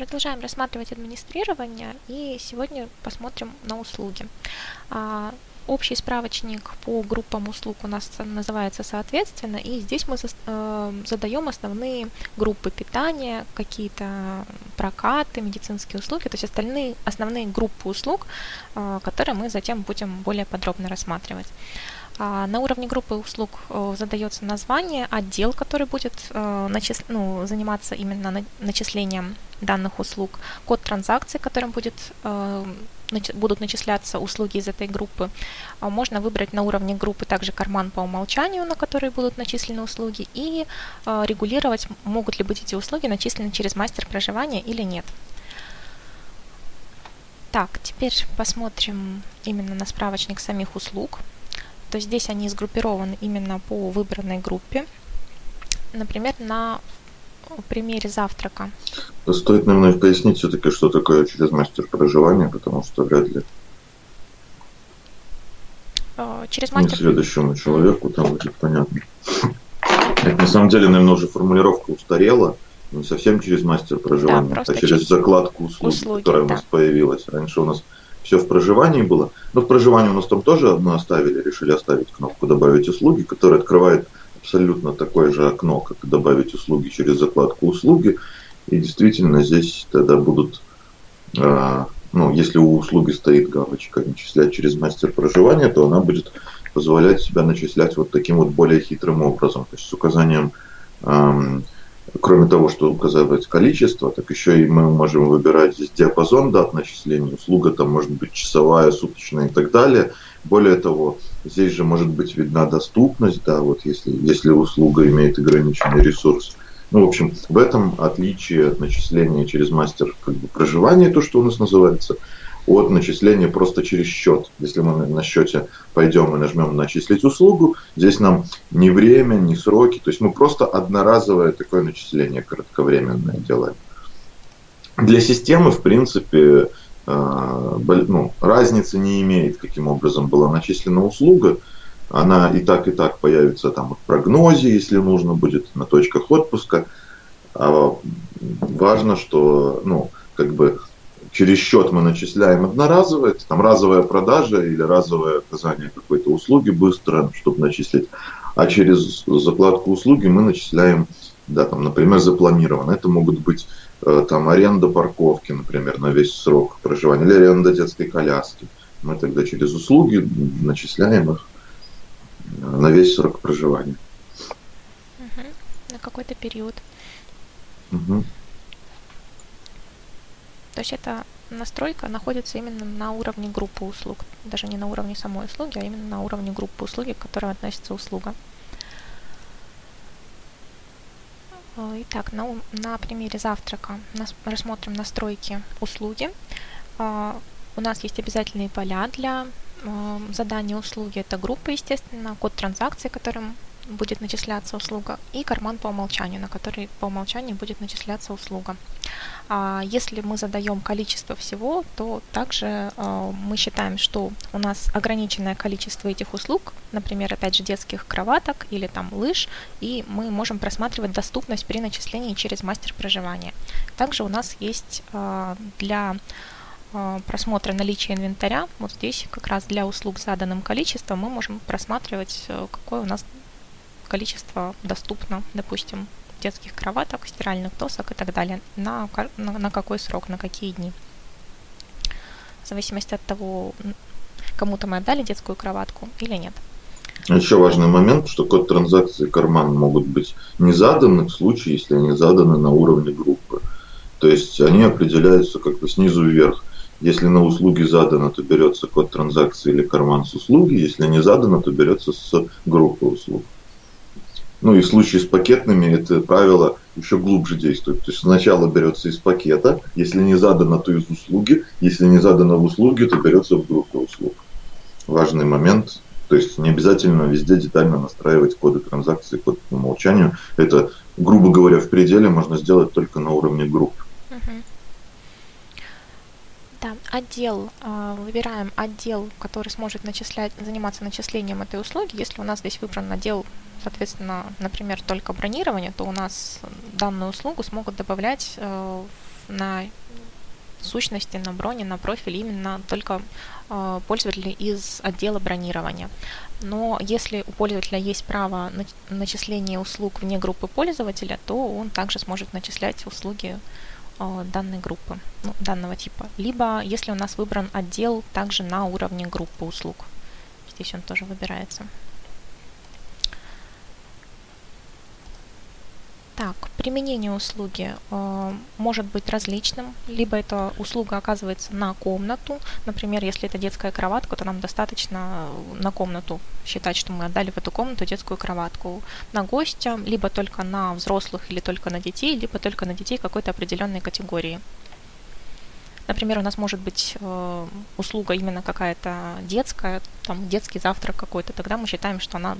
Продолжаем рассматривать администрирование и сегодня посмотрим на услуги. А, общий справочник по группам услуг у нас называется соответственно, и здесь мы э, задаем основные группы питания, какие-то прокаты, медицинские услуги, то есть остальные основные группы услуг, э, которые мы затем будем более подробно рассматривать. А, на уровне группы услуг э, задается название, отдел, который будет э, начис... ну, заниматься именно начислением данных услуг, код транзакции, которым будет, э, будут начисляться услуги из этой группы. А, можно выбрать на уровне группы также карман по умолчанию, на который будут начислены услуги, и регулировать, могут ли быть эти услуги начислены через мастер проживания или нет. Так, теперь посмотрим именно на справочник самих услуг то здесь они сгруппированы именно по выбранной группе. Например, на примере завтрака. Стоит, наверное, пояснить все-таки, что такое через мастер проживания, потому что вряд ли э, через мастер... следующему человеку там будет понятно. Это на самом деле, наверное, уже формулировка устарела. Не совсем через мастер проживания, да, а через, через закладку услуг, услуги которая да. у нас появилась. Раньше у нас все в проживании было. Но в проживании у нас там тоже одно оставили, решили оставить кнопку «Добавить услуги», которая открывает абсолютно такое же окно, как «Добавить услуги» через закладку «Услуги». И действительно здесь тогда будут, э, ну, если у услуги стоит галочка «Начислять через мастер проживания», то она будет позволять себя начислять вот таким вот более хитрым образом, то есть с указанием э, кроме того, что указывать количество, так еще и мы можем выбирать здесь диапазон дат начисления, услуга там может быть часовая, суточная и так далее. Более того, здесь же может быть видна доступность, да, вот если, если услуга имеет ограниченный ресурс. Ну, в общем, в этом отличие от начисления через мастер как бы, проживания, то, что у нас называется, от начисления просто через счет. Если мы на счете пойдем и нажмем начислить услугу, здесь нам ни время, ни сроки, то есть мы просто одноразовое такое начисление кратковременное делаем. Для системы, в принципе, э, ну, разницы не имеет, каким образом была начислена услуга. Она и так, и так появится там в прогнозе, если нужно будет, на точках отпуска. А важно, что ну, как бы через счет мы начисляем одноразовое, это там разовая продажа или разовое оказание какой-то услуги быстро, чтобы начислить. А через закладку услуги мы начисляем, да, там, например, запланированно. Это могут быть э, там аренда парковки, например, на весь срок проживания, или аренда детской коляски. Мы тогда через услуги начисляем их э, на весь срок проживания. Угу. На какой-то период. Угу. То есть эта настройка находится именно на уровне группы услуг, даже не на уровне самой услуги, а именно на уровне группы услуги, к которой относится услуга. Итак, на, на примере завтрака нас, рассмотрим настройки услуги. Э, у нас есть обязательные поля для э, задания услуги. Это группа, естественно, код транзакции, которым будет начисляться услуга, и карман по умолчанию, на который по умолчанию будет начисляться услуга. А если мы задаем количество всего, то также а, мы считаем, что у нас ограниченное количество этих услуг, например, опять же детских кроваток или там лыж, и мы можем просматривать доступность при начислении через мастер проживания. Также у нас есть а, для просмотра наличия инвентаря, вот здесь как раз для услуг заданным количеством мы можем просматривать, э, какое у нас количество доступно, допустим, детских кроваток, стиральных досок и так далее, на, на, на какой срок, на какие дни. В зависимости от того, кому-то мы отдали детскую кроватку или нет. Еще важный момент, что код транзакции карман могут быть не заданы в случае, если они заданы на уровне группы. То есть они определяются как бы снизу вверх. Если на услуги задано, то берется код транзакции или карман с услуги. Если не задано, то берется с группы услуг. Ну и в случае с пакетными это правило еще глубже действует. То есть сначала берется из пакета, если не задано, то из услуги, если не задано в услуге, то берется в группу услуг. Важный момент. То есть не обязательно везде детально настраивать коды транзакции, код по умолчанию. Это, грубо говоря, в пределе можно сделать только на уровне групп. Да, отдел, а, выбираем отдел, который сможет начислять, заниматься начислением этой услуги. Если у нас здесь выбран отдел соответственно, например, только бронирование, то у нас данную услугу смогут добавлять э, на сущности, на броне, на профиль именно только э, пользователи из отдела бронирования. Но если у пользователя есть право на начисления услуг вне группы пользователя, то он также сможет начислять услуги данной группы, ну, данного типа. Либо если у нас выбран отдел также на уровне группы услуг. Здесь он тоже выбирается. Так, применение услуги э, может быть различным. Либо эта услуга оказывается на комнату. Например, если это детская кроватка, то нам достаточно на комнату считать, что мы отдали в эту комнату детскую кроватку. На гостя, либо только на взрослых, или только на детей, либо только на детей какой-то определенной категории. Например, у нас может быть э, услуга именно какая-то детская, там детский завтрак какой-то, тогда мы считаем, что она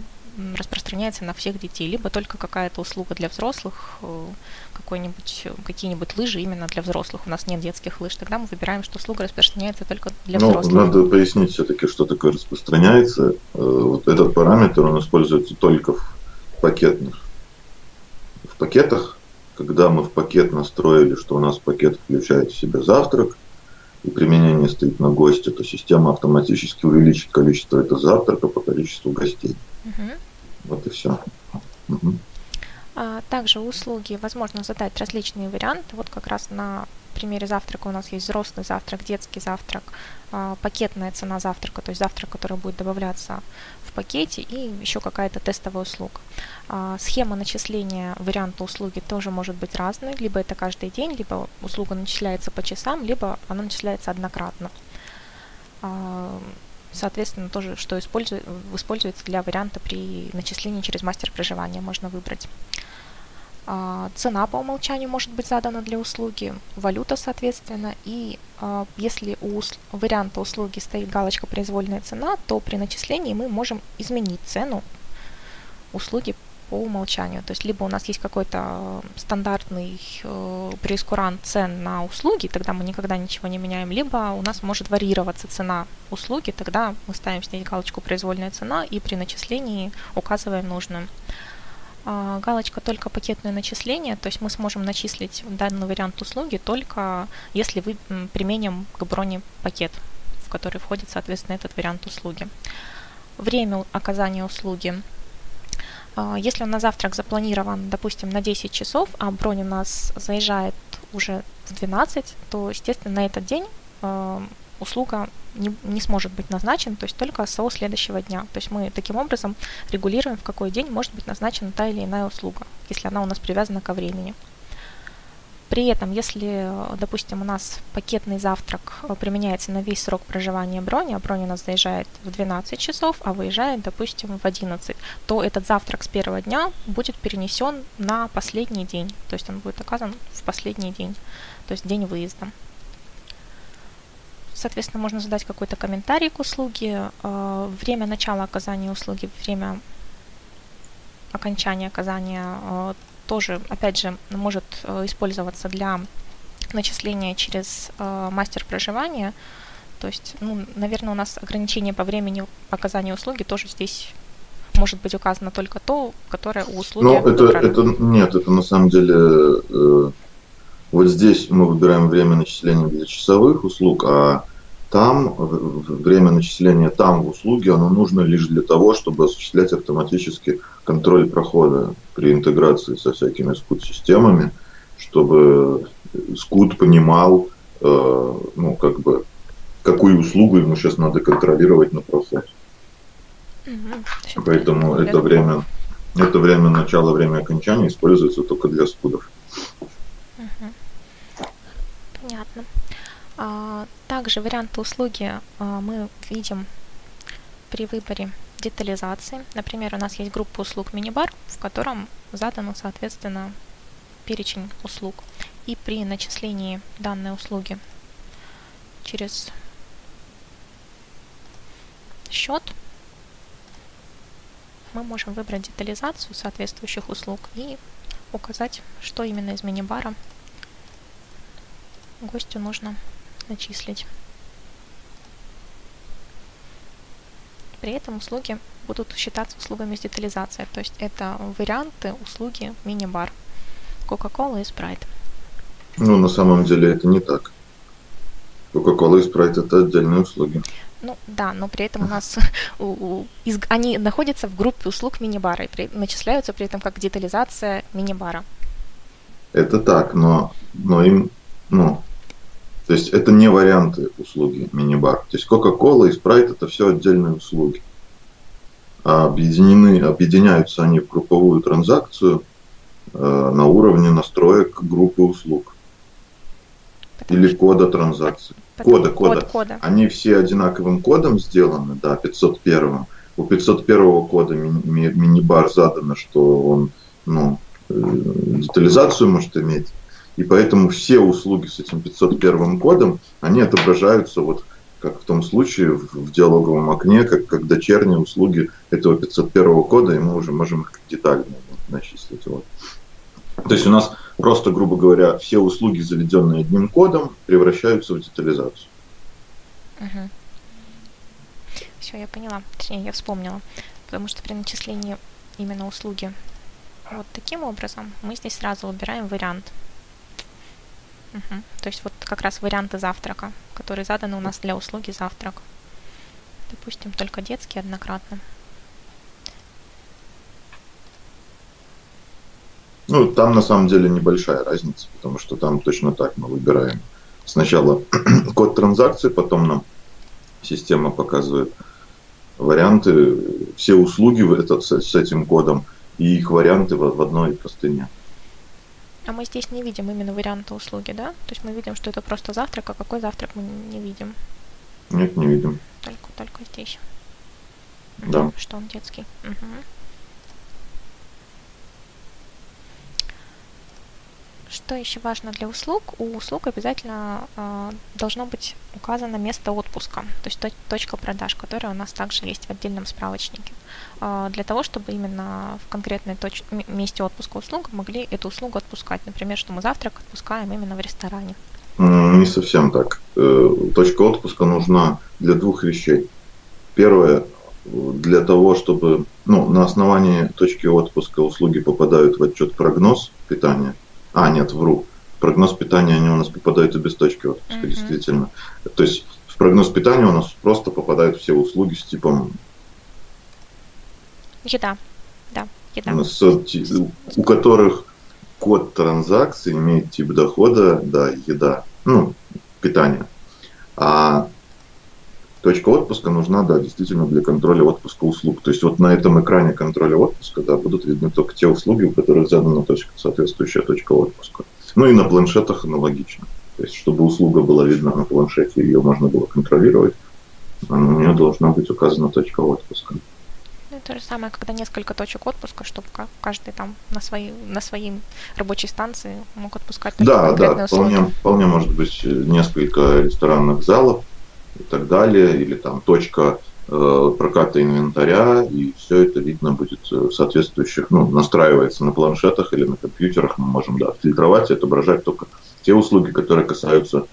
распространяется на всех детей, либо только какая-то услуга для взрослых, э, какой-нибудь, какие-нибудь лыжи именно для взрослых. У нас нет детских лыж, тогда мы выбираем, что услуга распространяется только для ну, взрослых. Надо пояснить все-таки, что такое распространяется. Э, вот этот параметр, он используется только в пакетных. В пакетах, когда мы в пакет настроили, что у нас пакет включает в себя завтрак, и применение стоит на госте, то система автоматически увеличит количество этого завтрака по количеству гостей. Угу. Вот и все. Угу. А, также услуги возможно задать различные варианты. Вот как раз на примере завтрака у нас есть взрослый завтрак, детский завтрак, а, пакетная цена завтрака, то есть завтрак, который будет добавляться в пакете, и еще какая-то тестовая услуга. А, схема начисления варианта услуги тоже может быть разной, либо это каждый день, либо услуга начисляется по часам, либо она начисляется однократно соответственно, тоже, что использует, используется для варианта при начислении через мастер проживания, можно выбрать. А, цена по умолчанию может быть задана для услуги, валюта, соответственно, и а, если у варианта услуги стоит галочка «Произвольная цена», то при начислении мы можем изменить цену услуги по умолчанию. То есть либо у нас есть какой-то стандартный э, прескурант цен на услуги, тогда мы никогда ничего не меняем, либо у нас может варьироваться цена услуги, тогда мы ставим здесь галочку «Произвольная цена» и при начислении указываем нужную. А, галочка только пакетное начисление, то есть мы сможем начислить данный вариант услуги только если вы применим к броне пакет, в который входит, соответственно, этот вариант услуги. Время оказания услуги если он на завтрак запланирован, допустим, на 10 часов, а бронь у нас заезжает уже в 12, то, естественно, на этот день а, услуга не, не сможет быть назначена, то есть только со следующего дня. То есть мы таким образом регулируем, в какой день может быть назначена та или иная услуга, если она у нас привязана ко времени. При этом, если, допустим, у нас пакетный завтрак э, применяется на весь срок проживания брони, а бронь у нас заезжает в 12 часов, а выезжает, допустим, в 11, то этот завтрак с первого дня будет перенесен на последний день. То есть он будет оказан в последний день, то есть день выезда. Соответственно, можно задать какой-то комментарий к услуге, э, время начала оказания услуги, время окончания оказания э, тоже, опять же, может э, использоваться для начисления через э, мастер проживания. То есть, ну, наверное, у нас ограничение по времени оказания услуги тоже здесь может быть указано только то, которое у услуги. Ну, это, это нет, это на самом деле э, вот здесь мы выбираем время начисления для часовых услуг, а там время начисления там в услуге, оно нужно лишь для того, чтобы осуществлять автоматически контроль прохода при интеграции со всякими скут-системами, чтобы скут понимал, э, ну, как бы, какую услугу ему сейчас надо контролировать на проход. Угу. Поэтому это время, это время начала, время окончания используется только для скудов. Угу. Понятно. А, также варианты услуги а, мы видим при выборе детализации. Например, у нас есть группа услуг мини-бар, в котором задано, соответственно, перечень услуг. И при начислении данной услуги через счет мы можем выбрать детализацию соответствующих услуг и указать, что именно из мини-бара гостю нужно начислить. При этом услуги будут считаться услугами с детализацией, то есть это варианты услуги мини-бар, Coca-Cola и Sprite. Ну, на самом деле это не так. Coca-Cola и Sprite это отдельные услуги. Ну да, но при этом у нас у, у, из, они находятся в группе услуг мини-бара и при, начисляются при этом как детализация мини-бара. Это так, но, но им, ну, то есть это не варианты услуги мини-бар. То есть Coca-Cola и Sprite это все отдельные услуги. А объединены, объединяются они в групповую транзакцию э, на уровне настроек группы услуг. Потому Или кода транзакции. Кода, кода. Код кода. Они все одинаковым кодом сделаны, да, 501. У 501 кода ми- ми- мини-бар задано, что он ну, э, детализацию может иметь. И поэтому все услуги с этим 501 кодом, они отображаются вот как в том случае в, диалоговом окне, как, как дочерние услуги этого 501 кода, и мы уже можем их детально начислить. Вот. То есть у нас просто, грубо говоря, все услуги, заведенные одним кодом, превращаются в детализацию. Угу. Все, я поняла. Точнее, я вспомнила. Потому что при начислении именно услуги вот таким образом мы здесь сразу выбираем вариант. Угу. То есть вот как раз варианты завтрака, которые заданы у нас для услуги завтрак. Допустим, только детский однократно. Ну, там на самом деле небольшая разница, потому что там точно так мы выбираем сначала код транзакции, потом нам система показывает варианты, все услуги этот, с этим кодом и их варианты в, в одной простыне. А мы здесь не видим именно варианта услуги, да? То есть мы видим, что это просто завтрак, а какой завтрак мы не видим? Нет, не видим. Только, только здесь. Да. Что он детский. Угу. Что еще важно для услуг? У услуг обязательно э, должно быть указано место отпуска, то есть точка продаж, которая у нас также есть в отдельном справочнике. Э, для того, чтобы именно в конкретной точ- месте отпуска услуг могли эту услугу отпускать. Например, что мы завтрак отпускаем именно в ресторане. Не совсем так. Э, точка отпуска нужна для двух вещей. Первое, для того, чтобы ну, на основании точки отпуска услуги попадают в отчет прогноз питания – а, нет, вру. Прогноз питания, они у нас попадают и без точки отпуска, uh-huh. действительно. То есть в прогноз питания у нас просто попадают все услуги с типом... Еда, да, еда. У, нас, у которых код транзакции имеет тип дохода, да, еда, ну, питание. А точка отпуска нужна, да, действительно для контроля отпуска услуг. То есть вот на этом экране контроля отпуска, да, будут видны только те услуги, у которых задана точка, соответствующая точка отпуска. Ну и на планшетах аналогично. То есть, чтобы услуга была видна на планшете, ее можно было контролировать, у нее должна быть указана точка отпуска. Ну, то же самое, когда несколько точек отпуска, чтобы каждый там на своей, на своей рабочей станции мог отпускать Да, да, вполне, вполне может быть несколько ресторанных залов, и так далее, или там точка э, проката инвентаря, и все это видно будет в соответствующих, ну, настраивается на планшетах или на компьютерах, мы можем, да, фильтровать и отображать только те услуги, которые касаются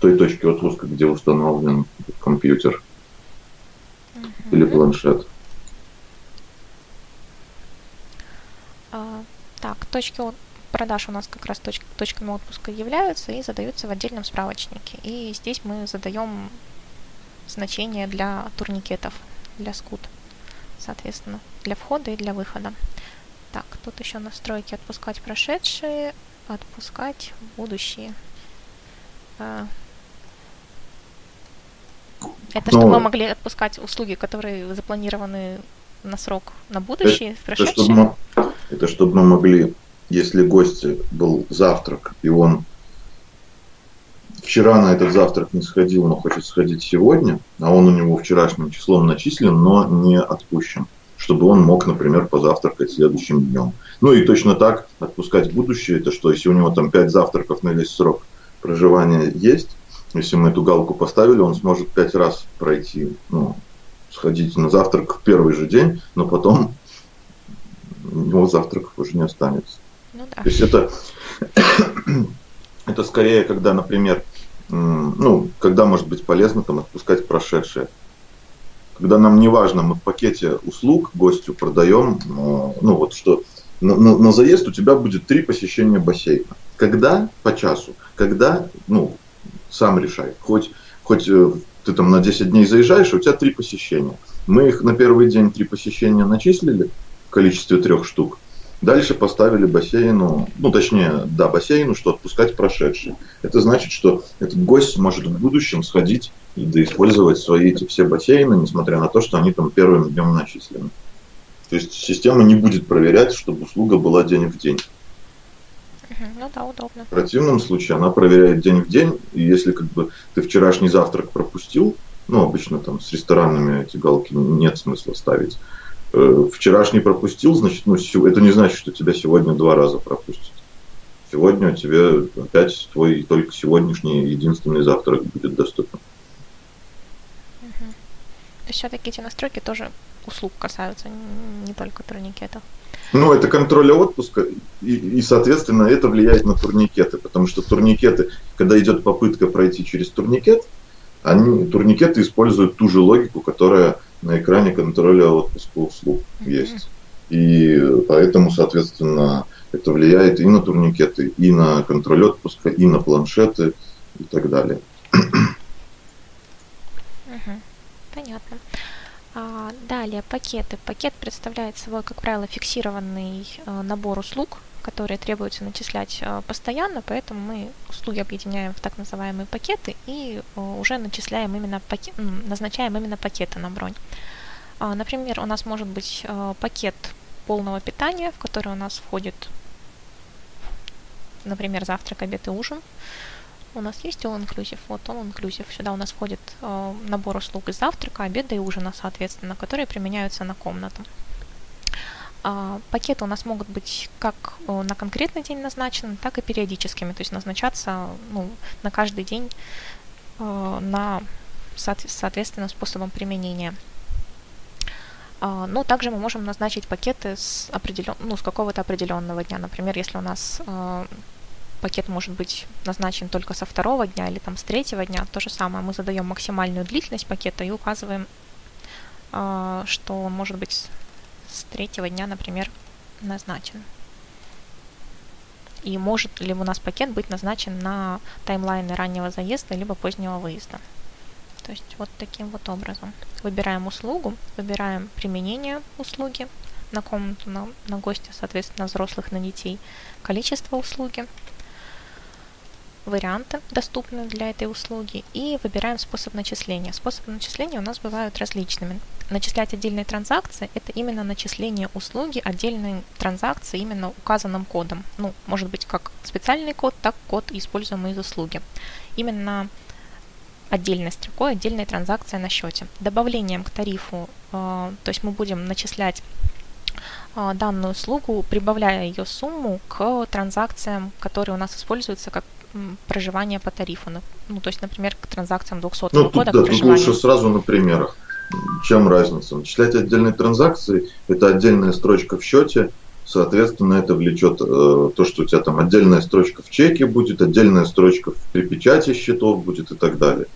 той точки отпуска, где установлен компьютер mm-hmm. или планшет. А, так, точки продаж у нас как раз точ- точками отпуска являются и задаются в отдельном справочнике. И здесь мы задаем значение для турникетов, для скут, соответственно, для входа и для выхода. Так, тут еще настройки отпускать прошедшие, отпускать будущие. А, это чтобы мы могли отпускать услуги, которые запланированы на срок на будущее, это, прошедшие? Это чтобы, мы, это чтобы мы могли, если гости был завтрак, и он вчера на этот завтрак не сходил, но хочет сходить сегодня, а он у него вчерашним числом начислен, но не отпущен, чтобы он мог, например, позавтракать следующим днем. Ну и точно так отпускать будущее, это что, если у него там 5 завтраков на весь срок проживания есть, если мы эту галку поставили, он сможет 5 раз пройти, ну, сходить на завтрак в первый же день, но потом у него завтраков уже не останется. Ну, да. То есть это, это скорее, когда, например, ну, когда может быть полезно там отпускать прошедшее. Когда нам не важно, мы в пакете услуг гостю продаем, ну вот что на, на, заезд у тебя будет три посещения бассейна. Когда по часу, когда, ну, сам решай. Хоть, хоть э, ты там на 10 дней заезжаешь, у тебя три посещения. Мы их на первый день три посещения начислили в количестве трех штук. Дальше поставили бассейну, ну точнее, да, бассейну, что отпускать прошедшие. Это значит, что этот гость может в будущем сходить и доиспользовать свои эти все бассейны, несмотря на то, что они там первым днем начислены. То есть система не будет проверять, чтобы услуга была день в день. Ну да, удобно. В противном случае она проверяет день в день, и если как бы ты вчерашний завтрак пропустил, ну обычно там с ресторанами эти галки нет смысла ставить, вчерашний пропустил, значит, ну это не значит, что тебя сегодня два раза пропустят. Сегодня у тебя опять твой только сегодняшний единственный завтрак будет доступен. Угу. То есть все-таки эти настройки тоже услуг касаются, не только турникетов. Ну, это контроль отпуска, и, и, соответственно, это влияет на турникеты, потому что турникеты, когда идет попытка пройти через турникет, они, турникеты используют ту же логику, которая на экране контроля отпуска услуг mm-hmm. есть. И поэтому, соответственно, это влияет и на турникеты, и на контроль отпуска, и на планшеты и так далее. Угу. Понятно. А, далее пакеты. Пакет представляет собой, как правило, фиксированный э, набор услуг, которые требуется начислять э, постоянно, поэтому мы услуги объединяем в так называемые пакеты и э, уже начисляем именно пакет, назначаем именно пакеты на бронь. А, например, у нас может быть пакет полного питания, в который у нас входит, например, завтрак, обед и ужин у нас есть All Inclusive, вот All Inclusive. Сюда у нас входит э, набор услуг из завтрака, обеда и ужина, соответственно, которые применяются на комнату. А, пакеты у нас могут быть как э, на конкретный день назначены, так и периодическими, то есть назначаться ну, на каждый день э, на соответственно способом применения. А, но также мы можем назначить пакеты с, определен... ну, с какого-то определенного дня. Например, если у нас э, пакет может быть назначен только со второго дня или там с третьего дня, то же самое. Мы задаем максимальную длительность пакета и указываем, что он может быть с третьего дня, например, назначен. И может ли у нас пакет быть назначен на таймлайны раннего заезда либо позднего выезда. То есть вот таким вот образом. Выбираем услугу, выбираем применение услуги на комнату, на, на гостя, соответственно, взрослых, на детей, количество услуги, варианты, доступные для этой услуги, и выбираем способ начисления. Способы начисления у нас бывают различными. Начислять отдельные транзакции – это именно начисление услуги отдельной транзакции именно указанным кодом. Ну, может быть, как специальный код, так код, используемый из услуги. Именно отдельной строкой, отдельная транзакция на счете. Добавлением к тарифу, э, то есть мы будем начислять э, данную услугу, прибавляя ее сумму к транзакциям, которые у нас используются как проживания по тарифу. Ну, то есть, например, к транзакциям 200 ну, года. Да, тут лучше сразу на примерах. Чем разница? Начислять отдельные транзакции – это отдельная строчка в счете, соответственно, это влечет э, то, что у тебя там отдельная строчка в чеке будет, отдельная строчка при печати счетов будет и так далее.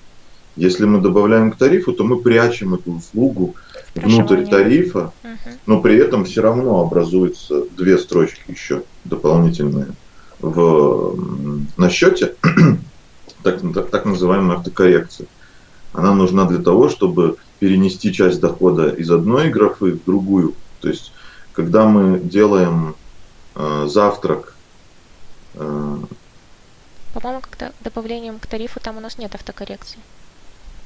Если мы добавляем к тарифу, то мы прячем эту услугу внутрь тарифа, угу. но при этом все равно образуются две строчки еще дополнительные в, на счете, так, так, так называемая автокоррекция. Она нужна для того, чтобы перенести часть дохода из одной графы в другую. То есть, когда мы делаем э, завтрак... Э, По-моему, когда добавлением к тарифу там у нас нет автокоррекции,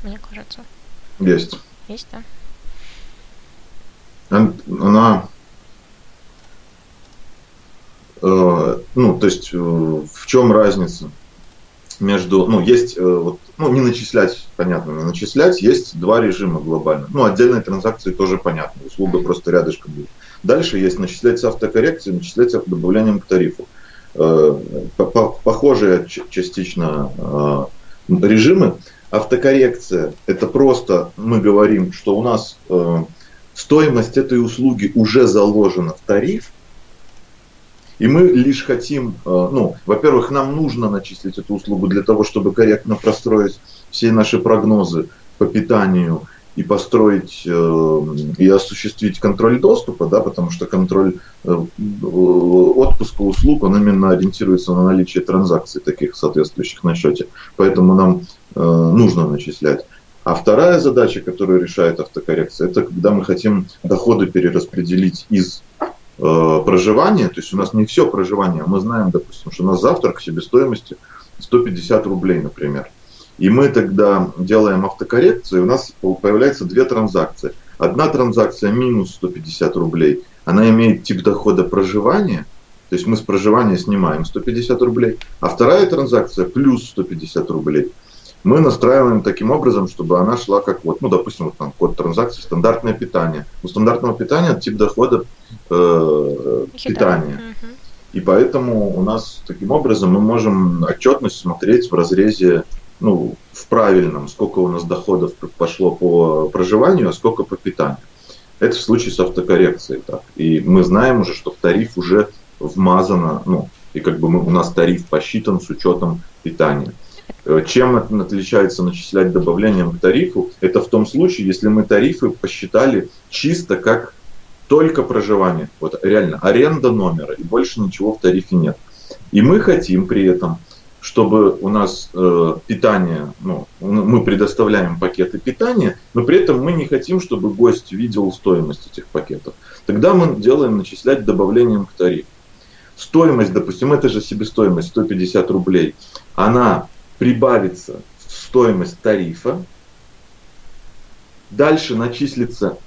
мне кажется. Есть. Есть, да? Она ну, то есть э, в чем разница между, ну, есть, э, вот, ну, не начислять, понятно, не начислять, есть два режима глобально. Ну, отдельные транзакции тоже понятно, услуга просто рядышком будет. Дальше есть начислять с автокоррекцией, начислять с добавлением к тарифу. Похожие частично режимы. Автокоррекция – это просто мы говорим, что у нас стоимость этой услуги уже заложена в тариф, и мы лишь хотим, э, ну, во-первых, нам нужно начислить эту услугу для того, чтобы корректно простроить все наши прогнозы по питанию и построить э, и осуществить контроль доступа, да, потому что контроль э, отпуска услуг, он именно ориентируется на наличие транзакций таких соответствующих на счете. Поэтому нам нужно начислять. А вторая задача, которую решает автокоррекция, это когда мы хотим доходы перераспределить из э, проживания, то есть у нас не все проживание, мы знаем, допустим, что у нас завтрак себестоимости 150 рублей, например. И мы тогда делаем автокоррекцию, и у нас появляется две транзакции. Одна транзакция минус 150 рублей, она имеет тип дохода проживания, то есть мы с проживания снимаем 150 рублей, а вторая транзакция плюс 150 рублей. Мы настраиваем таким образом, чтобы она шла как вот, ну, допустим, вот там код транзакции, стандартное питание. У стандартного питания тип дохода э, питания. И поэтому у нас таким образом мы можем отчетность смотреть в разрезе ну, в правильном, сколько у нас доходов пошло по проживанию, а сколько по питанию. Это в случае с автокоррекцией так. И мы знаем уже, что в тариф уже вмазано, ну, и как бы мы, у нас тариф посчитан с учетом питания. Э, чем это отличается начислять добавлением к тарифу? Это в том случае, если мы тарифы посчитали чисто как только проживание. Вот реально аренда номера и больше ничего в тарифе нет. И мы хотим при этом чтобы у нас э, питание, ну, мы предоставляем пакеты питания, но при этом мы не хотим, чтобы гость видел стоимость этих пакетов. Тогда мы делаем начислять добавлением к тарифу. Стоимость, допустим, это же себестоимость 150 рублей, она прибавится в стоимость тарифа, дальше начислится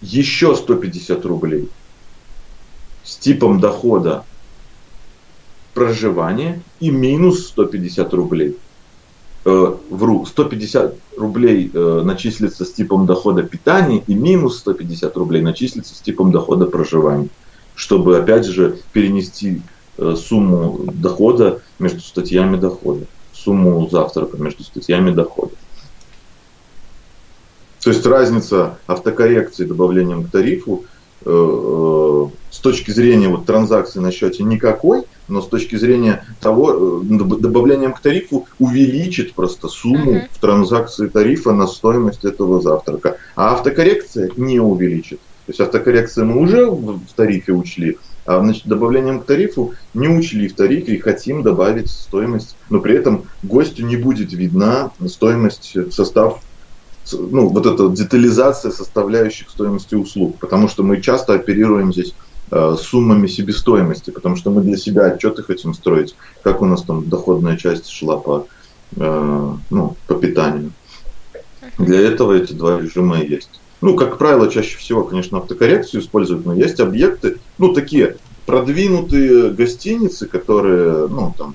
еще 150 рублей с типом дохода проживание и минус 150 рублей. Э, вру, 150 рублей э, начислится с типом дохода питания и минус 150 рублей начислится с типом дохода проживания. Чтобы, опять же, перенести э, сумму дохода между статьями дохода, сумму завтрака между статьями дохода. То есть разница автокоррекции добавлением к тарифу э, э, с точки зрения вот, транзакции на счете никакой, но с точки зрения того, э, добавлением к тарифу увеличит просто сумму uh-huh. в транзакции тарифа на стоимость этого завтрака. А автокоррекция не увеличит. То есть автокоррекция мы уже в тарифе учли, а значит, добавлением к тарифу не учли в тарифе и хотим добавить стоимость, но при этом гостю не будет видна стоимость, состав ну, вот эта детализация составляющих стоимости услуг, потому что мы часто оперируем здесь Э, суммами себестоимости, потому что мы для себя отчеты хотим строить, как у нас там доходная часть шла по, э, ну, по питанию. Для этого эти два режима и есть. Ну, как правило, чаще всего, конечно, автокоррекцию используют, но есть объекты, ну, такие продвинутые гостиницы, которые, ну, там,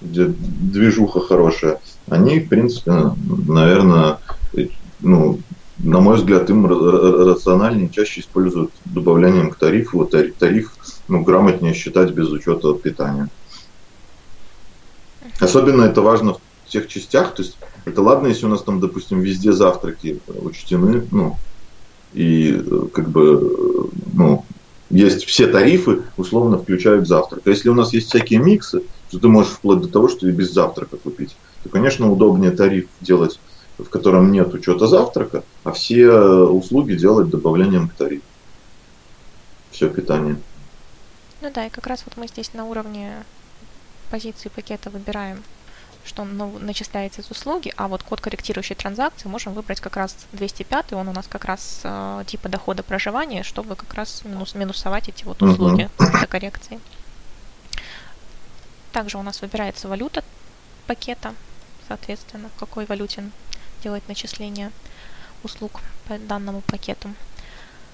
где движуха хорошая, они, в принципе, наверное, ну, на мой взгляд, им рациональнее чаще используют добавлением к тарифу. Тариф ну, грамотнее считать без учета питания. Особенно это важно в тех частях, то есть это ладно, если у нас там, допустим, везде завтраки учтены, ну, и как бы, ну, есть все тарифы, условно включают завтрак. А если у нас есть всякие миксы, то ты можешь вплоть до того, что и без завтрака купить, то, конечно, удобнее тариф делать в котором нет учета завтрака, а все услуги делать добавлением к тарифу. Все питание. Ну да, и как раз вот мы здесь на уровне позиции пакета выбираем, что он ну, начисляется из услуги, а вот код корректирующей транзакции можем выбрать как раз 205, он у нас как раз э, типа дохода проживания, чтобы как раз минус, минусовать эти вот услуги uh-huh. коррекции. Также у нас выбирается валюта пакета, соответственно, в какой валюте делать начисление услуг по данному пакету.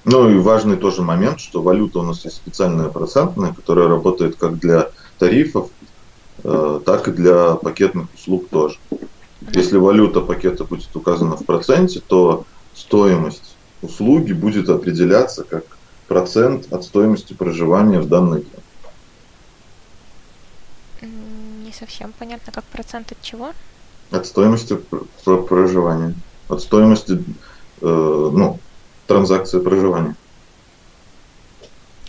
Ну и важный тоже момент, что валюта у нас есть специальная процентная, которая работает как для тарифов, э, так и для пакетных услуг тоже. Если валюта пакета будет указана в проценте, то стоимость услуги будет определяться как процент от стоимости проживания в данный день. Не совсем понятно, как процент от чего? От стоимости проживания. От стоимости э, ну, транзакции проживания.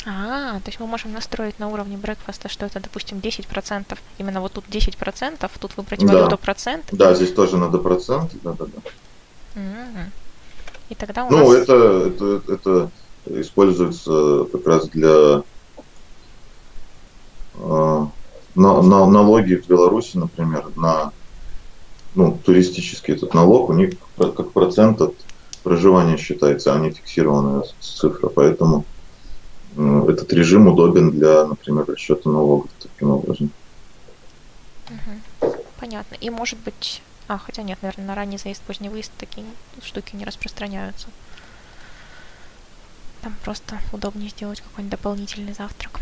А, то есть мы можем настроить на уровне брекфаста, что это, допустим, 10%. Именно вот тут 10%, тут выбрать валюту да. процент. Да, здесь тоже надо процент. Да, да, да. И тогда у ну, нас... это, это, это используется как раз для э, на, на, налоги в Беларуси, например, на ну, туристический этот налог, у них как процент от проживания считается, а не фиксированная цифра. Поэтому этот режим удобен для, например, расчета налогов таким образом. Понятно. И может быть... А, хотя нет, наверное, на ранний заезд, поздний выезд такие штуки не распространяются. Там просто удобнее сделать какой-нибудь дополнительный завтрак.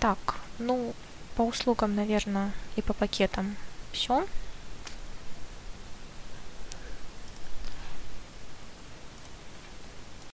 Так, ну, по услугам, наверное, и по пакетам все.